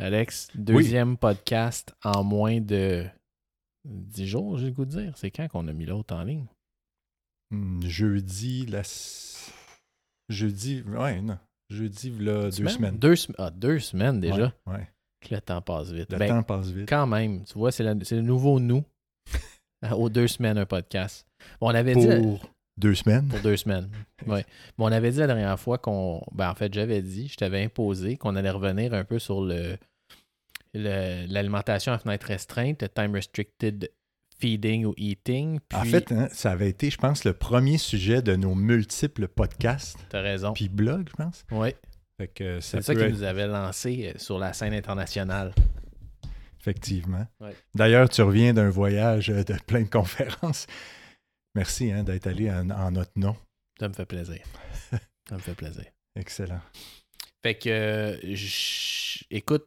Alex, deuxième podcast en moins de 10 jours, j'ai le goût de dire. C'est quand qu'on a mis l'autre en ligne? Hmm, jeudi, la... Jeudi, ouais, non. Jeudi, là, deux semaines. Deux, ah, deux semaines déjà? Ouais. ouais. Le temps passe vite. Le Ben, temps passe vite. Quand même, tu vois, c'est le, nouveau nous. Aux deux semaines, un podcast. Bon, on avait Pour dit. deux semaines. Pour deux semaines. Oui. Bon, on avait dit la dernière fois qu'on. Ben, en fait, j'avais dit, je t'avais imposé qu'on allait revenir un peu sur le- l'alimentation à fenêtre restreinte, le time restricted feeding ou eating. En Puis, fait, hein, ça avait été, je pense, le premier sujet de nos multiples podcasts, t'as raison. puis blogs, je pense. Oui, ça c'est ça peut qui être- nous avait lancé euh, sur la scène internationale. Effectivement. Ouais. D'ailleurs, tu reviens d'un voyage euh, de plein de conférences. Merci hein, d'être allé en, en notre nom. Ça me fait plaisir. Ça me fait plaisir. Excellent. Fait que, euh, écoute,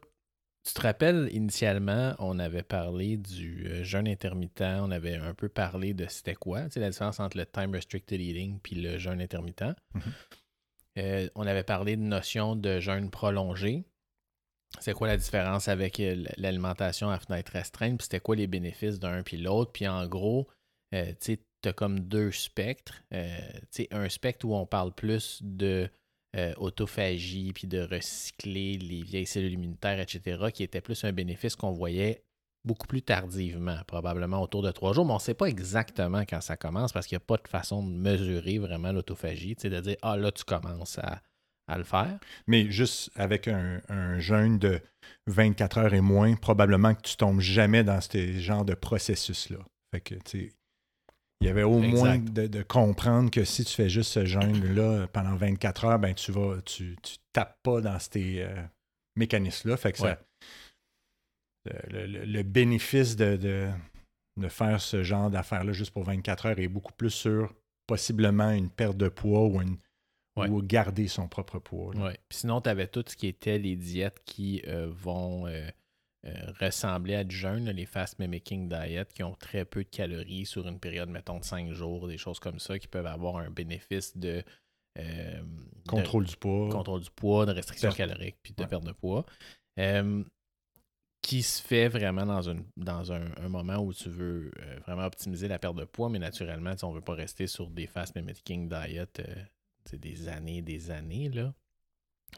tu te rappelles, initialement, on avait parlé du euh, jeûne intermittent, on avait un peu parlé de c'était quoi, tu sais, la différence entre le time restricted eating puis le jeûne intermittent. Mhm. Euh, on avait parlé de notion de jeûne prolongé. C'est quoi la différence avec euh, l'alimentation à fenêtre restreinte, puis c'était quoi les bénéfices d'un puis l'autre. Puis en gros, euh, tu sais, tu as comme deux spectres. Euh, tu sais, un spectre où on parle plus de euh, autophagie, puis de recycler les vieilles cellules immunitaires, etc., qui était plus un bénéfice qu'on voyait beaucoup plus tardivement, probablement autour de trois jours, mais on ne sait pas exactement quand ça commence parce qu'il n'y a pas de façon de mesurer vraiment l'autophagie, sais, de dire, ah là, tu commences à, à le faire. Mais juste avec un, jeûne de 24 heures et moins, probablement que tu tombes jamais dans ce genre de processus-là. Fait que, tu il y avait au Exact. moins de, de comprendre que si tu fais juste ce jeûne-là pendant 24 heures, ben tu vas, tu, tu tapes pas dans ces euh, mécanismes-là. Fait que ça- Ouais. le, le- le bénéfice de, de, de faire ce genre d'affaires-là juste pour 24 heures est beaucoup plus sur possiblement une perte de poids ou, une, Ouais. ou garder son propre poids. là. Ouais. Puis sinon, tu avais tout ce qui était les diètes qui euh, vont euh, euh, ressembler à du jeûne, les fast mimicking diet, qui ont très peu de calories sur une période, mettons, de 5 jours, des choses comme ça, qui peuvent avoir un bénéfice de, euh, de Contrôle du poids. contrôle du poids, de restriction Perte. calorique, puis de Ouais. perte de poids. Euh, qui se fait vraiment dans, une, dans un, un moment où tu veux vraiment optimiser la perte de poids, mais naturellement, tu sais, on ne veut pas rester sur des fast mimicking diet sais, des années des années. Là.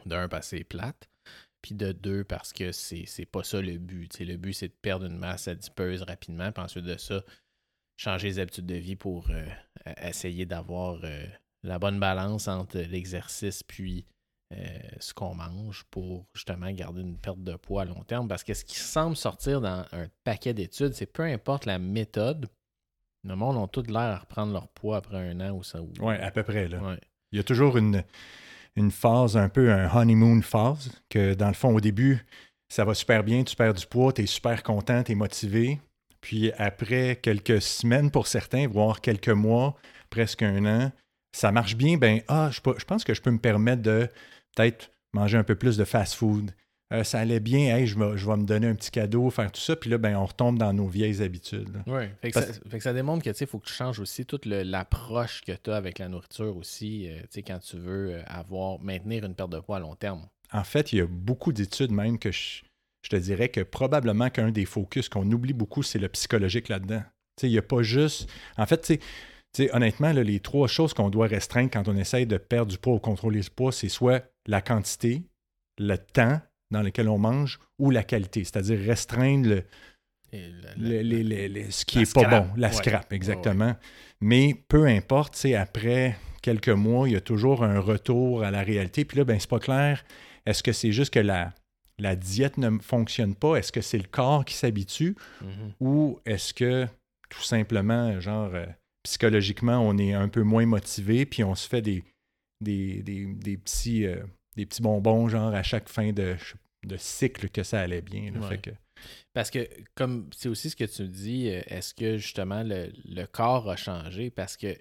D'un, c'est plate. Puis de deux, parce que c'est c'est pas ça le but. Le but, c'est de perdre une masse adipeuse rapidement. Puis ensuite de ça, changer les habitudes de vie pour euh, euh, essayer d'avoir euh, la bonne balance entre l'exercice puis euh, ce qu'on mange pour justement garder une perte de poids à long terme. Parce que ce qui semble sortir dans un paquet d'études, c'est peu importe la méthode, le monde a tout l'air à reprendre leur poids après un an ou ça. ou- Oui, à peu près. Là. Ouais. Il y a toujours une, une phase, un peu un honeymoon phase, que dans le fond, au début, ça va super bien, tu perds du poids, tu es super content, tu es motivé. Puis après quelques semaines pour certains, voire quelques mois, presque un an, ça marche bien, ben ah, je, je pense que je peux me permettre de peut-être manger un peu plus de fast-food. Euh, ça allait bien, hey, je, vais, je vais me donner un petit cadeau, faire tout ça, puis là, ben, on retombe dans nos vieilles habitudes. Oui, fait, que Parce- ça- fait que ça démontre que tu sais, faut que tu changes aussi toute l'approche que tu as avec la nourriture aussi, euh, tu sais, quand tu veux euh, avoir maintenir une perte de poids à long terme. En fait, il y a beaucoup d'études même que je, je te dirais que probablement qu'un des focus qu'on oublie beaucoup, c'est le psychologique là-dedans. Tu sais, il n'y a pas juste. En fait, tu sais, honnêtement, là, les trois choses qu'on doit restreindre quand on essaye de perdre du poids ou contrôler ce poids, c'est soit la quantité, le temps dans lequel on mange ou la qualité, c'est-à-dire restreindre le, le- les- les- ce qui La est pas bon, la Ouais. scrap, exactement. Mais peu importe, sais, après quelques mois, il y a toujours un retour à la réalité. Puis là, ben, c'est pas clair. Est-ce que c'est juste que la, la diète ne fonctionne pas? Est-ce que c'est le corps qui s'habitue? Mhm. Ou est-ce que tout simplement, genre, euh, psychologiquement, on est un peu moins motivé, puis on se fait des, des, des, des petits, euh, des petits bonbons, genre, à chaque fin de, de cycle que ça allait bien. là. Ouais. Fait que, Parce que, comme c'est aussi ce que tu dis, euh, est-ce que justement le, le corps a changé? Parce que,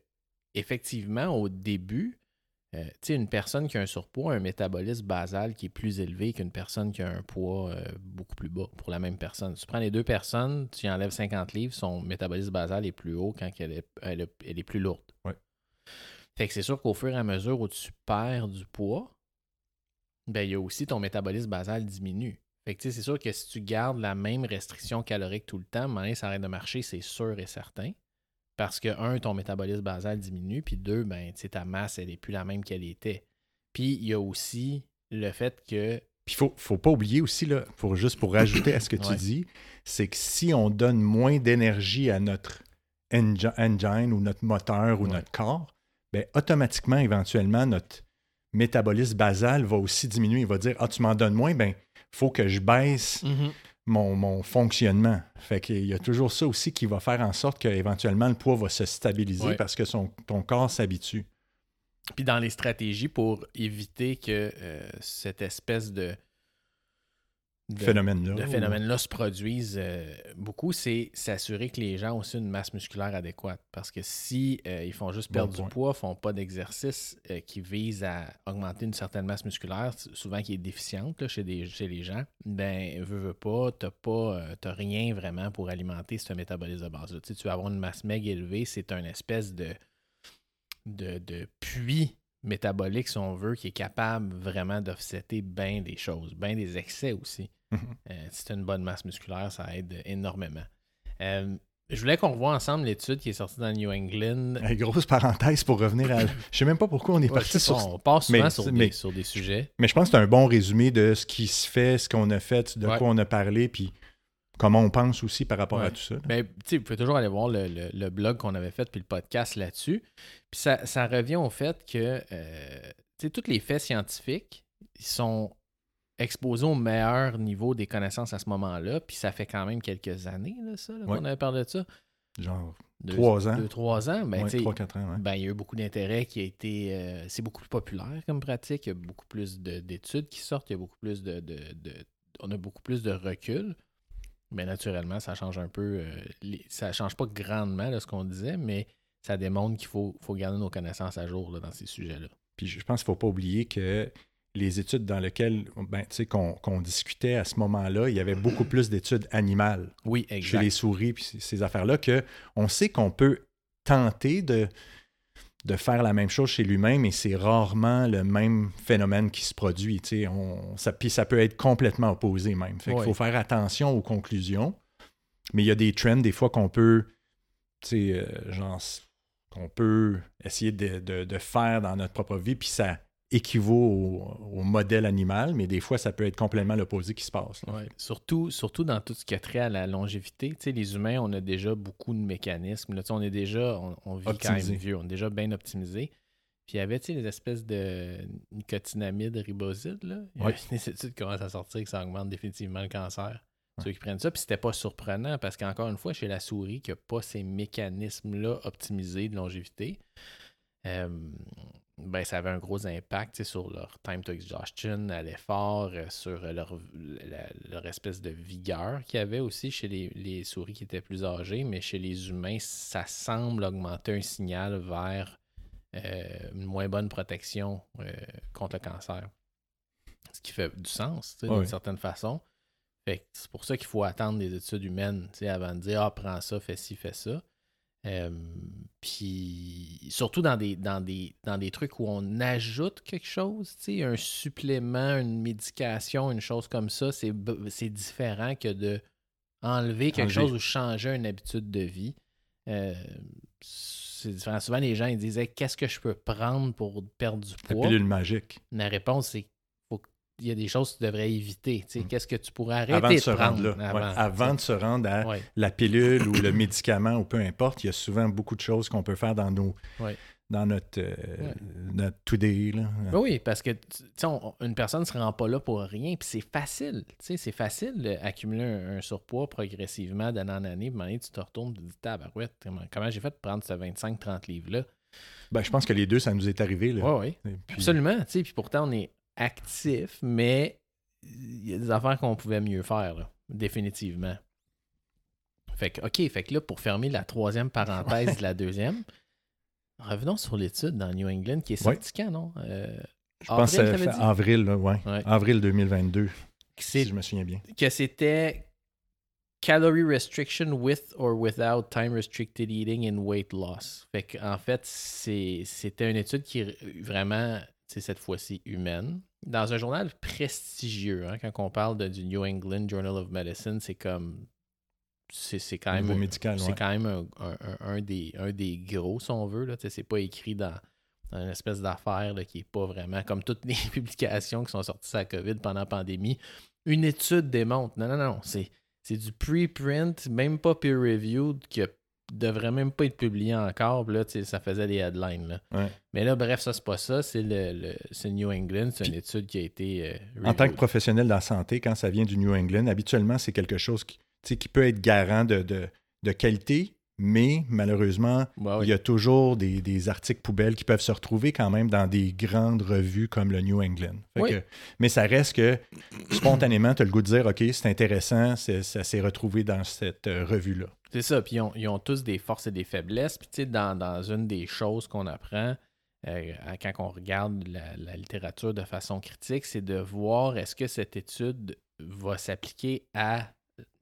effectivement, au début, euh, tu sais, une personne qui a un surpoids a un métabolisme basal qui est plus élevé qu'une personne qui a un poids euh, beaucoup plus bas pour la même personne. Tu prends les deux personnes, tu enlèves 50 livres, son métabolisme basal est plus haut quand elle est, elle est- elle est plus lourde. Ouais. Fait que c'est sûr qu'au fur et à mesure où tu perds du poids, ben, il y a aussi ton métabolisme basal diminue. Fait que c'est sûr que si tu gardes la même restriction calorique tout le temps, donné, ça arrête de marcher, c'est sûr et certain. Parce que, un, ton métabolisme basal diminue, puis deux, ben, ta masse, elle n'est plus la même qu'elle était. Puis il y a aussi le fait que Puis il faut, faut pas oublier aussi, là, pour, juste pour rajouter à ce que tu Ouais. dis, c'est que si on donne moins d'énergie à notre engi- engine ou notre moteur ou Ouais. notre corps, ben, automatiquement, éventuellement, notre métabolisme basal va aussi diminuer. Il va dire Ah, tu m'en donnes moins, ben faut que je baisse mon, mon fonctionnement. Fait qu'il y a toujours ça aussi qui va faire en sorte qu'éventuellement le poids va se stabiliser Ouais. parce que son, ton corps s'habitue. Puis dans les stratégies pour éviter que euh, cette espèce de, de- Phénomène-là. de phénomène-là se produise euh, beaucoup, c'est s'assurer que les gens ont aussi une masse musculaire adéquate. Parce que si euh, ils font juste perdre du poids, font pas d'exercice euh, qui vise à augmenter une certaine masse musculaire, souvent qui est déficiente là, chez, des, chez les gens, ben veux, veux pas, t'as pas, t'as rien vraiment pour alimenter ce métabolisme de base. Tu, sais, tu vas avoir une masse meg élevée, c'est un espèce de, de, de puits métabolique, si on veut, qui est capable vraiment d'offsetter bien des choses, bien des excès aussi. Euh, si tu as une bonne masse musculaire, ça aide énormément. Euh, je voulais qu'on revoie ensemble l'étude qui est sortie dans New England. Hey, grosse parenthèse pour revenir à. Je sais même pas pourquoi on est Ouais, parti sur. on passe souvent mais- sur, mais- des, sur des sujets. Mais je pense que c'est un bon résumé de ce qui se fait, ce qu'on a fait, de Ouais. quoi on a parlé, puis comment on pense aussi par rapport Ouais. à tout ça. là. Ben, tu sais, vous pouvez toujours aller voir le, le- le blog qu'on avait fait puis le podcast là-dessus. Puis ça, ça revient au fait que euh, tu sais, tous les faits scientifiques ils sont exposés au meilleur niveau des connaissances à ce moment-là. Puis ça fait quand même quelques années, là, ça, là, Ouais. qu'on avait parlé de ça. Genre Deux- Trois ans. Deux, trois ans. Ben, ouais, tu sais, 3-4 ans. ouais. Ben, il y a eu beaucoup d'intérêt qui a été. euh, c'est beaucoup plus populaire comme pratique. Il y a beaucoup plus de- d'études qui sortent. Il y a beaucoup plus de, de- de- On a beaucoup plus de recul. Mais naturellement, ça change un peu. euh, les- ça change pas grandement là, ce qu'on disait, mais ça démontre qu'il faut, faut garder nos connaissances à jour là, dans ces sujets-là. Puis je pense qu'il ne faut pas oublier que les études dans lesquelles ben, qu'on qu'on discutait à ce moment-là, il y avait beaucoup plus d'études animales Oui, chez les souris puis ces- affaires-là que on sait qu'on peut tenter de, de faire la même chose chez l'humain, mais c'est rarement le même phénomène qui se produit. On, ça, puis ça peut être complètement opposé même. Fait qu'il faut faire attention aux conclusions. Mais il y a des trends des fois qu'on peut, tu sais, euh, genre, qu'on peut essayer de, de- de faire dans notre propre vie, puis ça équivaut au, au modèle animal, mais des fois, ça peut être complètement l'opposé qui se passe. Ouais. Surtout, surtout dans tout ce qui a trait à la longévité. Tu sais, les humains, on a déjà beaucoup de mécanismes. Là, Tu sais, on est déjà, on, on vit quand même vieux, on est déjà bien optimisé. Puis il y avait tu sais, les espèces de nicotinamide riboside. Là. Il y a Ouais. des études qui commencent à sortir que ça augmente définitivement le cancer. Ouais. Ceux qui prennent ça. Puis c'était pas surprenant parce qu'encore une fois, chez la souris, qui n'a pas ces mécanismes-là optimisés de longévité, euh, ben, ça avait un gros impact sur leur time to exhaustion, à l'effort, euh, sur euh, leur, la- leur espèce de vigueur qu'il y avait aussi chez les, les souris qui étaient plus âgées, mais chez les humains, ça semble augmenter un signal vers euh, une moins bonne protection euh, contre le cancer. Ce qui fait du sens, d'une certaine façon. C'est pour ça qu'il faut attendre des études humaines avant de dire Ah, prends ça, fais ci, fais ça. Euh, puis surtout dans des, dans, des, dans des trucs où on ajoute quelque chose, un supplément, une médication, une chose comme ça, c'est, différent que de enlever quelque Enlever. chose ou changer une habitude de vie. Euh, c'est différent. Souvent, les gens ils disaient Qu'est-ce que je peux prendre pour perdre du La poids? pilule magique. La réponse, c'est qu'il y a des choses que tu devrais éviter. Tu sais, Mm. Qu'est-ce que tu pourrais arrêter Avant de de se prendre? rendre là. avant, Ouais, Avant de se rendre à Ouais. la pilule ou le médicament ou peu importe, il y a souvent beaucoup de choses qu'on peut faire dans nos Ouais. dans notre, euh, notre today. Là. Ben oui, parce que on- une personne ne se rend pas là pour rien, puis c'est facile. tu sais, C'est facile d'accumuler un, un surpoids progressivement d'année en année. Puis donné, tu te retournes et tu te dis Tabarouette, comment, comment j'ai fait pour prendre ce 25-30 livres-là? Ben, je pense que les deux, ça nous est arrivé. Là. Oui, puis- Absolument. tu sais, Puis pourtant, on est actif, mais il y a des affaires qu'on pouvait mieux faire, là, définitivement. Fait que, OK, fait que là, pour fermer la troisième parenthèse de la deuxième, revenons sur l'étude dans New England qui est sortie quand, non? Euh, Je pense que c'est avril, là, ouais. Ouais. avril 2022, que si je me souviens bien. que c'était calorie restriction with or without time restricted eating and weight loss. Fait qu'en fait, c'était une étude qui vraiment, cette fois-ci humaine. dans un journal prestigieux, hein, quand on parle de, du New England Journal of Medicine, c'est comme. C'est quand même, médical, c'est quand même un, un, des, un des gros, si on veut. C'est pas écrit dans, une espèce d'affaire qui n'est pas vraiment comme toutes les publications qui sont sorties sur la COVID pendant la pandémie. Une étude démontre. Non, non, non. C'est, c'est du preprint, même pas peer-reviewed, qui devrait même pas être publié encore. Là, ça faisait des headlines. Mais là, bref, ça, c'est pas ça. C'est le, New England. C'est une étude qui a été. Euh, en tant que professionnel de la santé, quand ça vient du New England, habituellement, c'est quelque chose qui, qui peut être garant de, de qualité, mais malheureusement, il y a toujours des, articles poubelles qui peuvent se retrouver quand même dans des grandes revues comme le New England. mais ça reste que spontanément, tu as le goût de dire OK, c'est intéressant, ça s'est retrouvé dans cette euh, revue-là. C'est ça, puis ils ont, tous des forces et des faiblesses. Puis tu sais, dans, une des choses qu'on apprend euh, quand on regarde la littérature de façon critique, c'est de voir est-ce que cette étude va s'appliquer à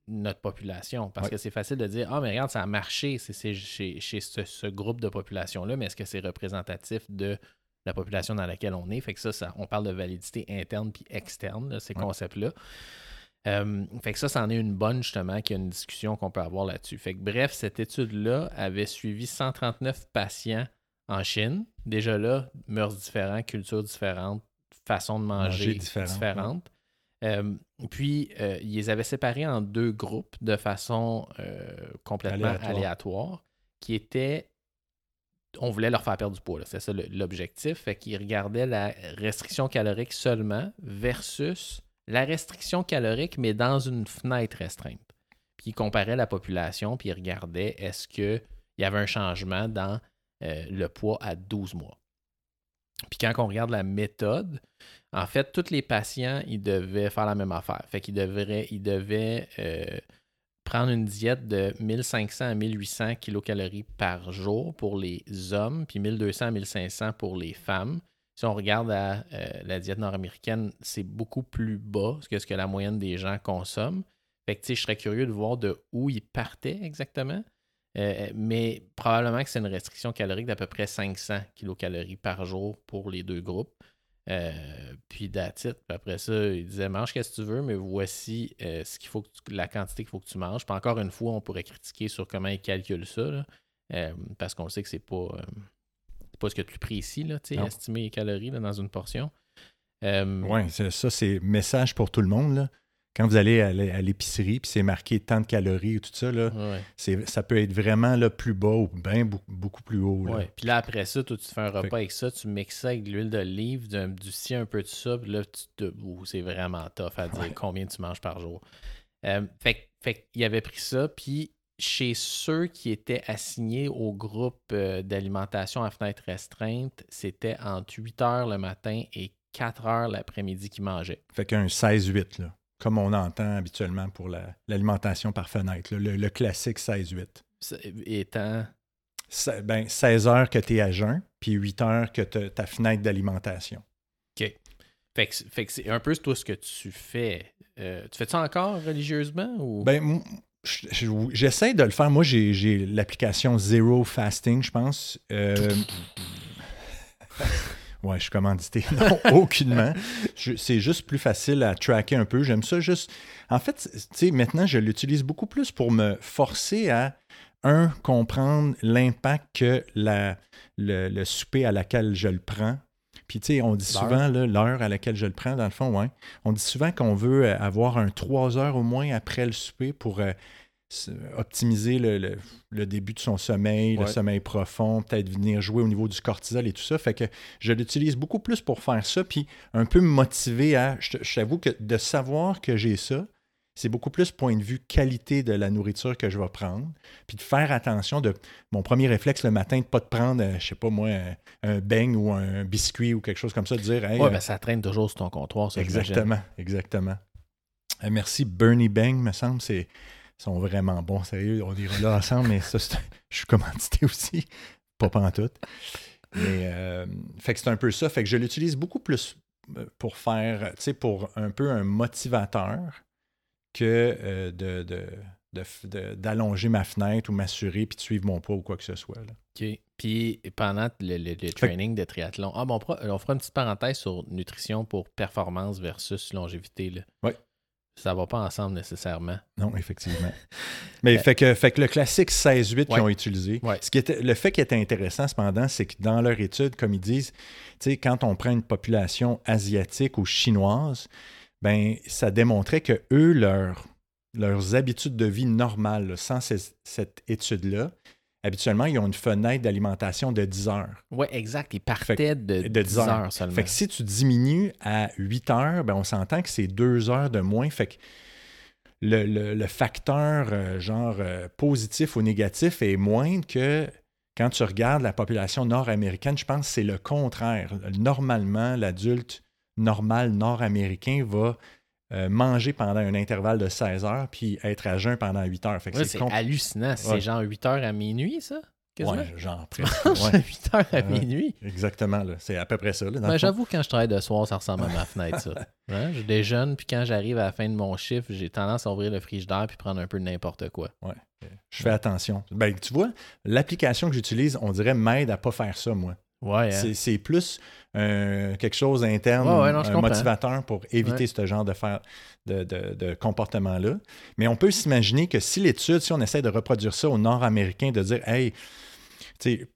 notre population. Parce que c'est facile de dire Ah, mais regarde, ça a marché c'est, chez, ce, groupe de population-là, mais est-ce que c'est représentatif de la population dans laquelle on est? Fait que ça, ça on parle de validité interne puis externe, ces concepts-là. Euh, fait que ça, c'en est une bonne, justement, qu'il y a une discussion qu'on peut avoir là-dessus. Fait que bref, cette étude-là avait suivi 139 patients en Chine. Déjà là, mœurs différentes, cultures différentes, façons de manger, différentes. Euh, puis, euh, ils les avaient séparés en deux groupes de façon euh, complètement aléatoire. qui était on voulait leur faire perdre du poids. C'est ça l'objectif. Fait qu'ils regardaient la restriction calorique seulement versus la restriction calorique, mais dans une fenêtre restreinte. Puis ils comparaient la population, puis ils regardaient est-ce qu'il y avait un changement dans le poids à 12 mois? Puis quand on regarde la méthode, en fait, tous les patients, ils devaient faire la même affaire. Fait qu'ils devraient, ils devaient euh, prendre une diète de 1500 à 1800 kilocalories par jour pour les hommes, puis 1200 à 1500 pour les femmes. Si on regarde euh, la diète nord-américaine, c'est beaucoup plus bas que ce que la moyenne des gens consomment. Fait que, je serais curieux de voir de où ils partaient exactement. Euh, mais probablement que c'est une restriction calorique d'à peu près 500 kilocalories par jour pour les deux groupes. Euh, puis d'attitude, après ça, il disait mange qu'est-ce que tu veux, mais voici euh, ce qu'il faut la quantité qu'il faut que tu manges. Puis encore une fois, on pourrait critiquer sur comment ils calculent ça, parce qu'on sait que c'est pas, pas ce que tu précis, là, estimer les calories dans une portion. oui, ça, c'est message pour tout le monde. Là quand vous allez à l'épicerie puis c'est marqué tant de calories ou tout ça, là, ça peut être vraiment là, plus bas ou bien beaucoup, plus haut. Là. Puis là, après ça, toi, tu fais un repas avec ça, tu mixes ça avec de l'huile d'olive, du si un peu de ça, puis là, tu c'est vraiment tough à dire combien tu manges par jour. Euh, fait, fait qu'il avait pris ça, puis chez ceux qui étaient assignés au groupe euh, d'alimentation à fenêtre restreinte, c'était entre 8 heures le matin et 4 heures l'après-midi qu'ils mangeaient. Fait qu'un 16-8, là comme on entend habituellement pour l'alimentation par fenêtre, le, classique 16-8. Étant. Ben, 16 heures que tu es à jeun, puis 8 heures que tu ta fenêtre d'alimentation. OK. Fait que, c'est un peu tout ce que tu fais. Euh, tu fais ça encore religieusement ou? Ben, j'essaie de le faire. Moi, j'ai l'application Zero Fasting, je pense. Euh, Ouais, je suis commandité. Non, aucunement. C'est juste plus facile à tracker un peu. J'aime ça juste. En fait, tu sais, maintenant, je l'utilise beaucoup plus pour me forcer à, un, comprendre l'impact que la, le, souper à laquelle je le prends. Puis, tu sais, on dit souvent l'heure à laquelle je le prends, dans le fond, ouais. On dit souvent qu'on veut avoir un trois heures au moins après le souper pour euh, optimiser le, début de son sommeil, le sommeil profond, peut-être venir jouer au niveau du cortisol et tout ça. Fait que je l'utilise beaucoup plus pour faire ça, puis un peu me motiver à. Je, t'avoue que de savoir que j'ai ça, c'est beaucoup plus point de vue qualité de la nourriture que je vais prendre, puis de faire attention de mon premier réflexe le matin, de ne pas te prendre, euh, je sais pas moi, un, beigne ou un biscuit ou quelque chose comme ça, de dire. Hey, ouais, ben, ça traîne toujours sur ton comptoir, ça. Exactement, exactement. Euh, merci Bernie Bang, me semble, c'est sont vraiment bons, sérieux. On ira là ensemble, mais ça, je suis commandité aussi. Pas tout. Mais, euh, fait que c'est un peu ça. Fait que je l'utilise beaucoup plus euh, pour faire, tu sais, pour un peu un motivateur que euh, de, d'allonger ma fenêtre ou m'assurer puis de suivre mon poids ou quoi que ce soit. Là. OK. Puis pendant le, le- le training de triathlon, ah bon, on fera, on fera une petite parenthèse sur nutrition pour performance versus longévité. Là. Ouais. Ça va pas ensemble nécessairement. Non, effectivement. Mais fait, que, fait que le classique 16-8 qu'ils ont utilisé, Ouais. ce qui était, le fait qui était intéressant cependant, c'est que dans leur étude, comme ils disent, tu sais, quand on prend une population asiatique ou chinoise, ben ça démontrait que eux, leur- leurs habitudes de vie normales, là, sans ces- cette étude-là, habituellement, ils ont une fenêtre d'alimentation de 10 heures. Ouais, exact. Ils partaient de, de 10 10 heures, heures. seulement. Fait que si tu diminues à 8 heures, ben on s'entend que c'est 2 heures de moins. Fait que le, le- le facteur euh, genre euh, positif ou négatif est moindre que quand tu regardes la population nord-américaine. Je pense que c'est le contraire. Normalement, l'adulte normal nord-américain va euh, manger pendant un intervalle de 16 heures puis être à jeun pendant 8 heures. Ouais, c'est hallucinant. C'est Ouais. genre 8 heures à minuit, ça? Quasiment? Ouais, genre presque. Mange Ouais, 8 heures à minuit? exactement. là. C'est à peu près ça. là, Ben. J'avoue, quand je travaille de soir, ça ressemble à ma fenêtre, ça. Hein? Je déjeune, puis quand j'arrive à la fin de mon chiffre, j'ai tendance à ouvrir le frigidaire puis prendre un peu de n'importe quoi. Je fais attention. Ben, tu vois, l'application que j'utilise, on dirait, m'aide à pas faire ça, moi. Ouais, hein? C'est- plus euh, quelque chose d'interne, Ouais, ouais, un motivateur pour éviter ce genre de, faire, de, de- de comportement-là. Mais on peut s'imaginer que si l'étude, si on essaie de reproduire ça au nord-américain, de dire, hey,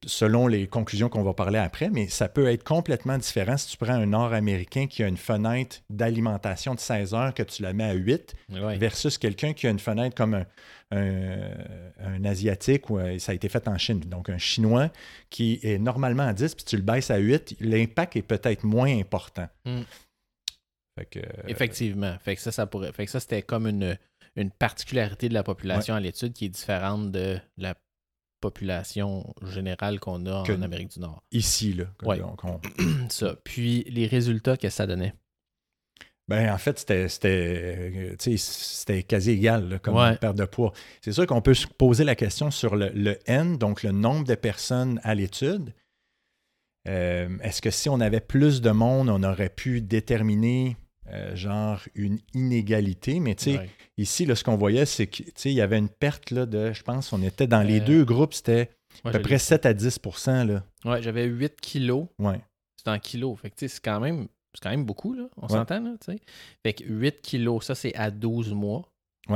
selon les conclusions qu'on va parler après, mais ça peut être complètement différent si tu prends un nord-américain qui a une fenêtre d'alimentation de 16 heures, que tu la mets à 8, Ouais. versus quelqu'un qui a une fenêtre comme un, un- un Asiatique, ou euh, ça a été fait en Chine, donc un Chinois qui est normalement à 10, puis tu le baisses à 8, l'impact est peut-être moins important. Mm. Fait que, euh, Effectivement. Fait que ça, ça pourrait. Fait que ça, c'était comme une, une particularité de la population à l'étude qui est différente de la population générale qu'on a Que- en Amérique du Nord. ici, là. Ouais. donc, on- Ça. Puis les résultats que ça donnait. ben, en fait, c'était, euh, quasi égal là, comme Ouais. perte de poids. C'est sûr qu'on peut se poser la question sur le, le N, donc le nombre de personnes à l'étude. Euh, est-ce que si on avait plus de monde, on aurait pu déterminer genre une inégalité? Mais tu sais, Ouais. ici, là, ce qu'on voyait, c'est qu'il y avait une perte là, de, je pense, on était dans les Euh, deux groupes, c'était Ouais, à peu près l'ai- 7 à 10 là. Ouais, j'avais 8 kilos. Ouais. C'est en kilos. Fait que tu sais, c'est quand même. C'est quand même beaucoup, là. On Ouais. s'entend, là, tu sais. Fait que 8 kilos, ça, c'est à 12 mois.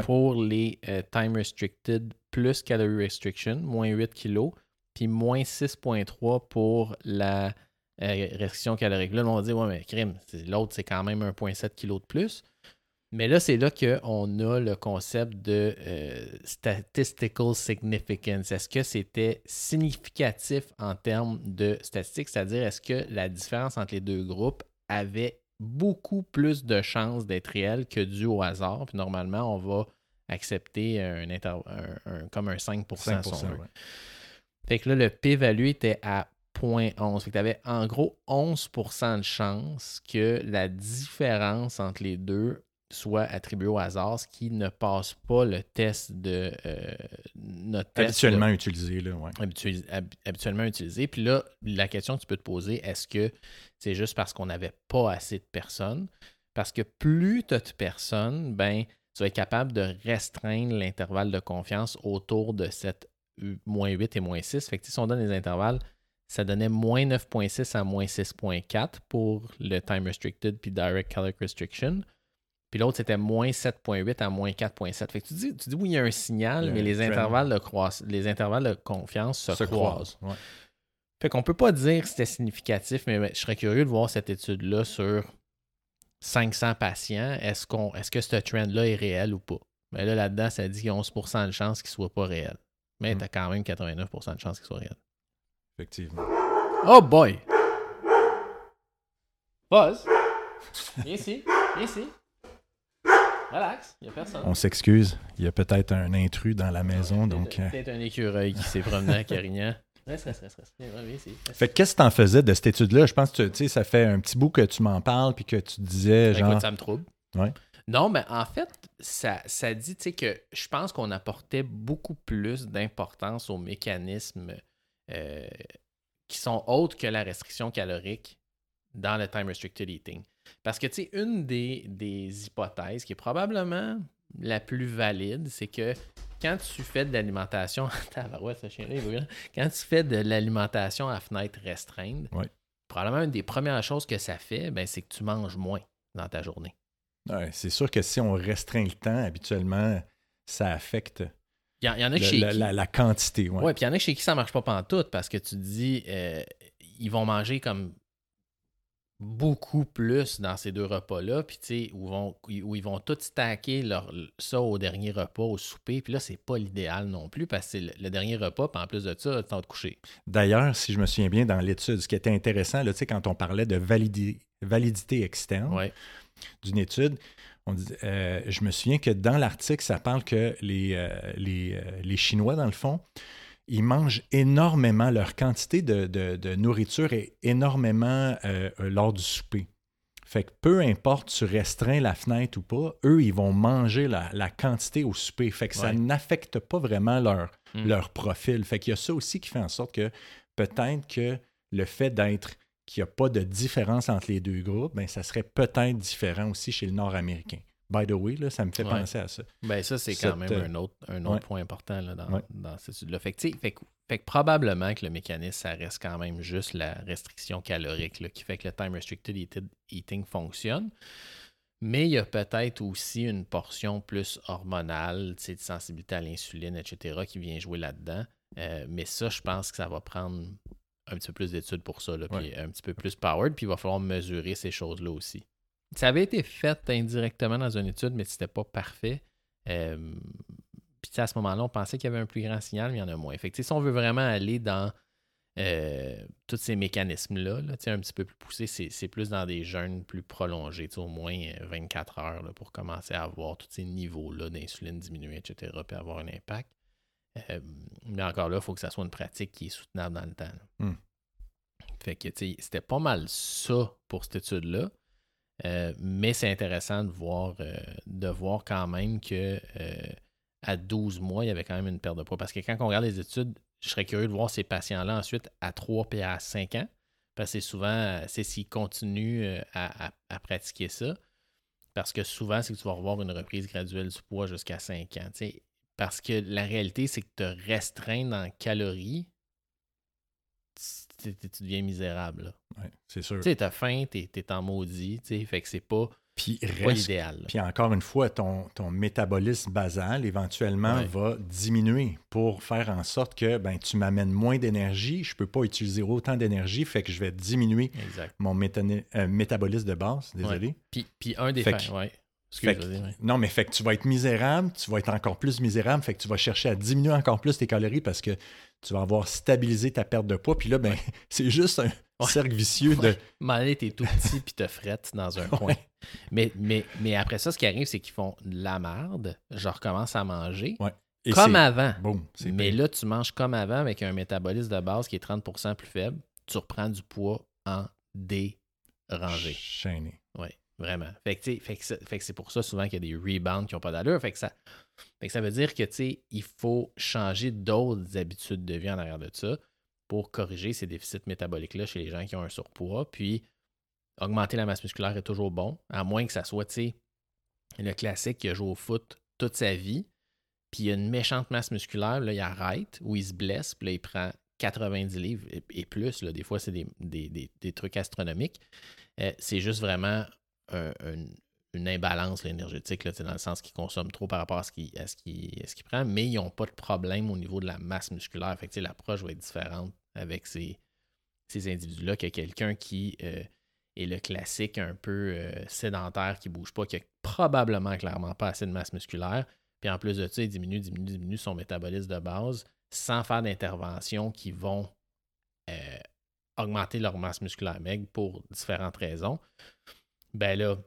Pour les euh, time restricted plus calorie restriction, moins 8 kilos. Puis moins 6,3 pour la euh, restriction calorique. Là, on va dire, ouais, mais crime, l'autre, c'est quand même 1,7 kg de plus. Mais là, c'est là qu'on a le concept de euh, statistical significance. Est-ce que c'était significatif en termes de statistiques? C'est-à-dire, est-ce que la différence entre les deux groupes avait beaucoup plus de chances d'être réelle que dû au hasard? Puis normalement, on va accepter un, un- un- comme un 5, 5 si on veut. ouais. Fait que là, le p-value était à 0.11. Fait que tu avais en gros 11% de chance que la différence entre les deux soit attribuée au hasard, ce qui ne passe pas le test de euh, notre test Habituellement utilisé, là, ouais. habitu- hab- habituellement utilisé. Puis là, la question que tu peux te poser, est-ce que c'est juste parce qu'on n'avait pas assez de personnes? Parce que plus tu as de personnes, ben, tu vas être capable de restreindre l'intervalle de confiance autour de cette euh, moins 8 et moins 6. Fait que si on donne les intervalles, ça donnait moins 9.6 à moins 6.4 pour le time restricted puis direct caloric restriction. Puis l'autre, c'était moins 7.8 à moins 4.7. Fait que tu dis, tu dis oui, il y a un signal, mais les trend. intervalles, de les intervalles de confiance se, Se croisent. ouais. Fait qu'on peut pas dire que c'était significatif, mais je serais curieux de voir cette étude-là sur 500 patients. Est-ce qu'on, est-ce que ce trend-là est réel ou pas? Mais là, là-dedans, ça dit qu'il y a 11% de chances qu'il soit pas réel. Mais Mm. tu as quand même 89% de chances qu'il soit réel. Effectivement. Oh boy! Buzz! Viens ici, viens ici. Relax, il n'y a personne. On s'excuse. Il y a peut-être un intrus dans la maison, donc. euh, Peut-être un écureuil qui s'est promené à Carignan. Reste, reste, reste, reste. Viens, viens ici. reste. Fait que qu'est-ce que t'en faisais de cette étude-là? Je pense que tu sais, ça fait un petit bout que tu m'en parles puis que tu disais genre. Écoute, ça me trouble. Ouais. Non, mais en fait, ça, ça dit que je pense qu'on apportait beaucoup plus d'importance aux mécanismes euh, qui sont autres que la restriction calorique dans le time restricted eating. Parce que, tu sais, une des, des hypothèses qui est probablement la plus valide, c'est que quand tu fais de l'alimentation. bien. Quand tu fais de l'alimentation à fenêtre restreinte, probablement une des premières choses que ça fait, ben, c'est que tu manges moins dans ta journée. Ouais, c'est sûr que si on restreint le temps, habituellement, ça affecte Il y, en- il y en a le- chez la, qui. la- la quantité. Ouais. Ouais, puis il y en a chez qui ça marche pas pantoute parce que tu te dis, euh, ils vont manger comme beaucoup plus dans ces deux repas-là, puis tu sais, où, vont, où ils vont tout stacker leur, ça au dernier repas, au souper, puis là, c'est pas l'idéal non plus parce que c'est le, le dernier repas, puis en plus de ça, tu temps de coucher. D'ailleurs, si je me souviens bien dans l'étude, ce qui était intéressant, tu sais, quand on parlait de validi- validité externe Ouais. d'une étude, on dit, euh, je me souviens que dans l'article, ça parle que les, euh, les, euh, les Chinois, dans le fond, ils mangent énormément, leur quantité de, de- de nourriture est énormément lors du souper. Fait que peu importe, tu restreins la fenêtre ou pas, eux, ils vont manger la, la quantité au souper. Fait que ça n'affecte pas vraiment leur, Mm. leur profil. Fait qu'il y a ça aussi qui fait en sorte que peut-être que le fait d'être qu'il n'y a pas de différence entre les deux groupes, ben, ça serait peut-être différent aussi chez le Nord-Américain. By the way, là, ça me fait Ouais. penser à ça. Ben ça, c'est Cette, quand même euh, un autre, un autre ouais. point important là, dans, Ouais. dans cette étude-là. Fait que, fait, que- fait que probablement que le mécanisme, ça reste quand même juste la restriction calorique là, qui fait que le time restricted eating fonctionne. Mais il y a peut-être aussi une portion plus hormonale, de sensibilité à l'insuline, etc., qui vient jouer là-dedans. Euh, mais ça, je pense que ça va prendre un petit peu plus d'études pour ça, là, puis un petit peu plus powered, puis il va falloir mesurer ces choses-là aussi. Ça avait été fait indirectement dans une étude, mais c'était pas parfait. Euh, puis à ce moment-là, on pensait qu'il y avait un plus grand signal, mais il y en a moins. Fait que, si on veut vraiment aller dans euh, tous ces mécanismes-là, là, un petit peu plus poussés, c'est plus dans des jeûnes plus prolongés, au moins euh, 24 heures là, pour commencer à avoir tous ces niveaux-là d'insuline diminuer, etc., puis avoir un impact. Euh, mais encore là, il faut que ça soit une pratique qui est soutenable dans le temps. Hmm. Fait que, tu sais, c'était pas mal ça pour cette étude-là. Euh, mais c'est intéressant de voir, euh, de voir quand même que à 12 mois, il y avait quand même une perte de poids. Parce que quand on regarde les études, je serais curieux de voir ces patients-là ensuite à 3 et à 5 ans. Parce que c'est souvent, c'est s'ils continuent à, à- à pratiquer ça. Parce que souvent, c'est que tu vas revoir une reprise graduelle du poids jusqu'à 5 ans. Parce que la réalité, c'est que te restreindre en calories, tu, tu- deviens misérable. Ouais, c'est sûr. Tu sais, t'as faim, t'es es en maudit, tu sais, fait que c'est pas, Puis pas l'idéal. Puis encore une fois, ton, ton métabolisme basal éventuellement Ouais. va diminuer pour faire en sorte que ben, tu m'amènes moins d'énergie. Je ne peux pas utiliser autant d'énergie, fait que je vais diminuer Exact. mon euh, métabolisme de base. Désolé. Puis, puis un des Fait fa- que- ouais. Fait que-. Non, mais fait que tu vas être misérable, tu vas être encore plus misérable, fait que tu vas chercher à diminuer encore plus tes calories parce que tu vas avoir stabilisé ta perte de poids. Puis là, ben, c'est juste un Ouais. cercle vicieux de. Mané, t'es tout petit puis te frettes dans un coin. Mais, mais, mais après ça, ce qui arrive, c'est qu'ils font de la merde. Je recommence à manger. Et comme avant. Mais pire. là, tu manges comme avant avec un métabolisme de base qui est 30% plus faible. Tu reprends du poids en dérangé. Chaîné. Oui, vraiment. Fait que, fait que, c'est pour ça souvent qu'il y a des rebounds qui n'ont pas d'allure. Fait que ça, fait que ça veut dire que, il faut changer d'autres habitudes de vie en arrière de ça pour corriger ces déficits métaboliques-là chez les gens qui ont un surpoids. Puis, augmenter la masse musculaire est toujours bon, à moins que ça soit, le classique qui a joué au foot toute sa vie, puis il a une méchante masse musculaire, là, il arrête, ou il se blesse, puis là, il prend 90 livres et, et plus. Là, des fois, c'est des, des- des- des trucs astronomiques. Euh, c'est juste vraiment un- un- une imbalance énergétique, là, dans le sens qu'ils consomment trop par rapport à ce qu'ils qu'ils prennent, mais ils n'ont pas de problème au niveau de la masse musculaire. Fait l'approche va être différente avec ces, ces individus-là que quelqu'un qui euh, est le classique un peu euh, sédentaire, qui ne bouge pas, qui a probablement clairement pas assez de masse musculaire. Puis en plus de ça, il diminue, diminue, diminue son métabolisme de base sans faire d'interventions qui vont euh, augmenter leur masse musculaire maigre pour différentes raisons. Ben là,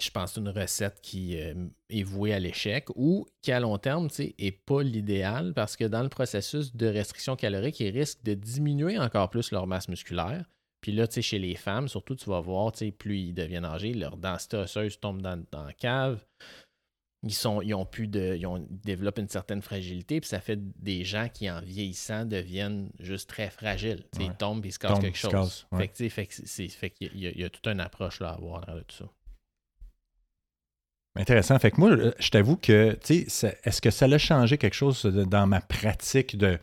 je pense que c'est une recette qui euh, est vouée à l'échec ou qui, à long terme, tu sais, est pas l'idéal parce que dans le processus de restriction calorique, ils risquent de diminuer encore plus leur masse musculaire. Puis là, chez les femmes, surtout, tu vas voir, plus ils deviennent âgés, leur densité osseuse tombe dans, dans la cave. Ils, sont, ils ont plus de. Ils, ont, une certaine fragilité, puis ça fait des gens qui, en vieillissant, deviennent juste très fragiles. Ouais. Ils tombent et ils se cassent quelque se chose. ouais. Fait fait fait qu'il y, a- il y a toute une approche là, à avoir dans tout ça. Intéressant. Fait que moi, je t'avoue que, tu sais, est-ce que ça a changé quelque chose dans ma pratique de.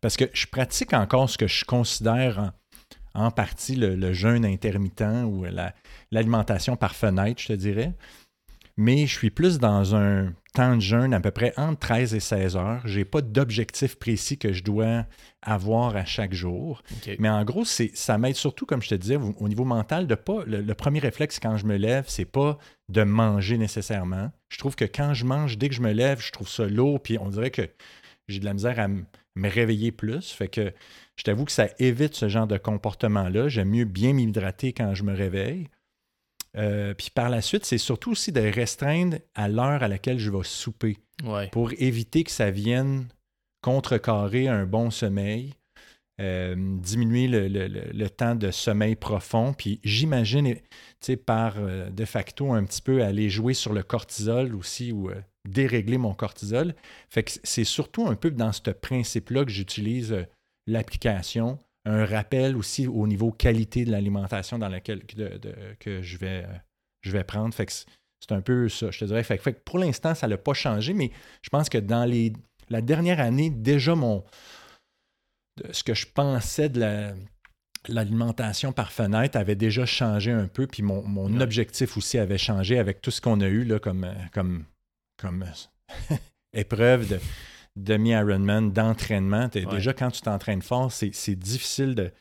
Parce que je pratique encore ce que je considère en, partie le, jeûne intermittent ou l'alimentation par fenêtre, je te dirais. Mais je suis plus dans un temps de jeûne à peu près entre 13 et 16 heures. Je n'ai pas d'objectif précis que je dois avoir à chaque jour. Mais en gros, ça m'aide surtout, comme je te disais, au niveau mental, de pas. Le, premier réflexe quand je me lève, c'est pas de manger nécessairement. Je trouve que quand je mange, dès que je me lève, je trouve ça lourd, puis on dirait que j'ai de la misère à me réveiller plus. Fait que je t'avoue que ça évite ce genre de comportement-là. J'aime mieux bien m'hydrater quand je me réveille. Euh, puis par la suite, c'est surtout aussi de restreindre à l'heure à laquelle je vais souper pour éviter que ça vienne contrecarrer un bon sommeil, euh, diminuer le, temps de sommeil profond. Puis j'imagine, par euh, de facto, un petit peu aller jouer sur le cortisol aussi ou dérégler mon cortisol. Fait que c'est surtout un peu dans ce principe-là que j'utilise l'application un rappel aussi au niveau qualité de l'alimentation dans laquelle que je, vais, je vais prendre. Fait que c'est un peu ça, je te dirais. Fait, que pour l'instant, ça n'a pas changé, mais je pense que dans les, la dernière année, déjà mon ce que je pensais de l'alimentation par fenêtre avait déjà changé un peu, puis mon, objectif aussi avait changé avec tout ce qu'on a eu là, comme, comme, comme épreuve de, demi-Ironman d'entraînement. Déjà, quand tu t'entraînes fort, c'est difficile de,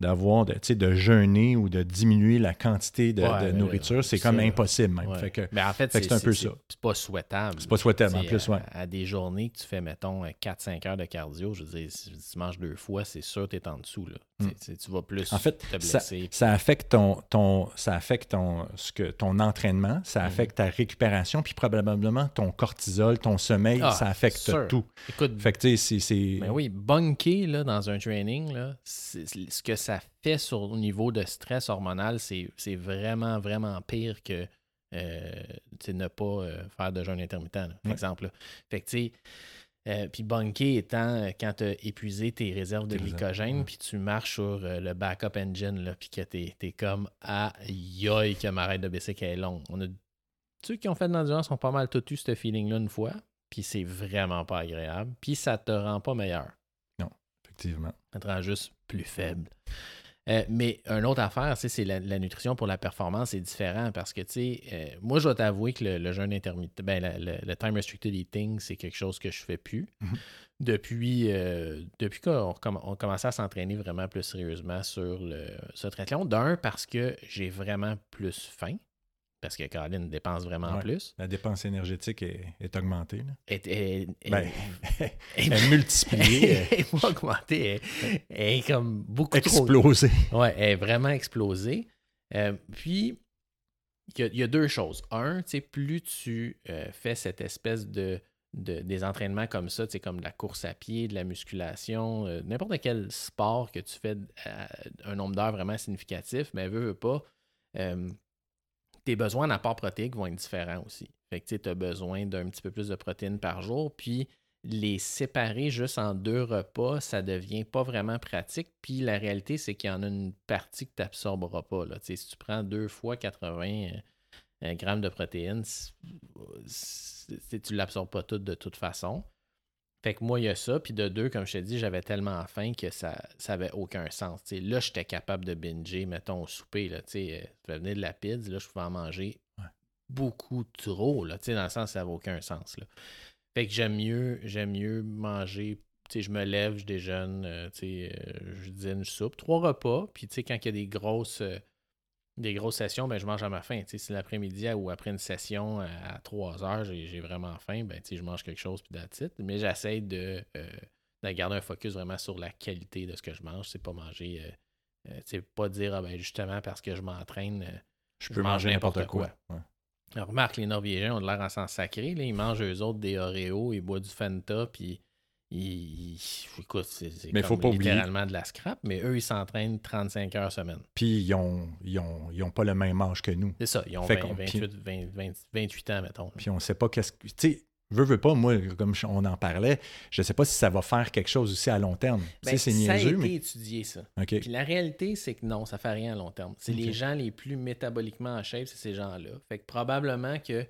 d'avoir, de, de jeûner ou de diminuer la quantité de, nourriture, c'est comme impossible même. Fait que, mais en fait, c'est un peu ça. C'est pas souhaitable. C'est pas souhaitable en plus, ouais. À, des journées que tu fais, mettons, 4-5 heures de cardio, je veux dire, si tu manges deux fois, c'est sûr que tu es en dessous. Là. Hmm. Tu vas plus en fait, te blesser. Ça, affecte ton, ton, ça affecte ton, ce que, ton entraînement, ça hmm. affecte ta récupération, puis probablement ton cortisol, ton sommeil, ah, ça affecte tout. Écoute, fait que, c'est... Ben oui, bunker là, dans un training, là, ce que ça fait sur le niveau de stress hormonal, c'est vraiment, vraiment pire que euh, ne pas euh, faire de jeûne intermittent, par exemple. Fait que, tu sais, euh, puis bunker étant quand tu as épuisé tes réserves de glycogène, puis tu marches sur le backup engine, puis que tu es, comme ah, yoï, que ma de baisser qu'elle est longue. On a, ceux qui ont fait de l'endurance ont pas mal tout eu ce feeling-là une fois, puis c'est vraiment pas agréable, puis ça te rend pas meilleur. Non, effectivement. Ça te rend juste plus faible. Euh, mais une autre affaire, c'est la, la, nutrition pour la performance, c'est différent parce que, tu sais, euh, moi, je dois t'avouer que le, jeûne intermittent, ben, le, time restricted eating, c'est quelque chose que je fais plus. Mhm. Depuis, euh, depuis qu'on on commençait à s'entraîner vraiment plus sérieusement sur le, ce triathlon. D'un, parce que j'ai vraiment plus faim parce que Caroline dépense vraiment plus. La dépense énergétique est, augmentée. Là. Est, est, ben, est multipliée. Elle est augmentée. Elle est comme beaucoup explosée. trop... Ouais, elle est vraiment explosée. Euh, puis, il y, a deux choses. Un, plus tu euh, fais cette espèce de, de, des entraînements comme ça, comme de la course à pied, de la musculation, euh, n'importe quel sport que tu fais un nombre d'heures vraiment significatif, mais veut, veut pas tes besoins d'apport protéique vont être différents aussi. Fait tu as besoin d'un petit peu plus de protéines par jour. Puis les séparer juste en deux repas, ça devient pas vraiment pratique. Puis la réalité, c'est qu'il y en a une partie que tu n'absorberas pas. Là. Si tu prends deux fois 80 euh, grammes de protéines, tu ne l'absorbes pas tout de toute façon. Fait que moi, il y a ça. Puis de deux, comme je te dis, j'avais tellement faim que ça n'avait aucun sens. là, j'étais capable de binger, mettons, au souper. Là, tu euh, venir de la pizza, là, je pouvais en manger beaucoup trop. Là, dans le sens, ça n'avait aucun sens. Là. Fait que j'aime mieux, j'aime mieux manger. je me lève, je déjeune, euh, euh, je dîne, je soupe. Trois repas. Puis quand il y a des grosses des grosses sessions, ben, je mange à ma faim. si l'après-midi ou après une session à 3 heures, j'ai vraiment faim, ben, je mange quelque chose puis d'attitude. Mais j'essaie de, euh, de, garder un focus vraiment sur la qualité de ce que je mange. C'est pas manger, euh, euh c'est pas dire ah, ben, justement parce que je m'entraîne, euh, je peux manger n'importe quoi. remarque, les Norvégiens ont l'air en sens sacré. Là. Ils mangent eux autres des Oreos, ils boivent du Fanta, puis il, écoute, c'est littéralement de la scrap, mais eux, ils s'entraînent 35 heures semaine. Puis ils ont, ils ont, pas le même âge que nous. C'est ça, ils ont 28, 28, ans, mettons. Puis on sait pas qu'est-ce que. Tu sais, veux, veux pas, moi, comme on en parlait, je sais pas si ça va faire quelque chose aussi à long terme. Ben, c'est niaiseux, ça a été étudié, ça. Puis la réalité, c'est que non, ça fait rien à long terme. C'est les gens les plus métaboliquement en shape, c'est ces gens-là. Fait que probablement que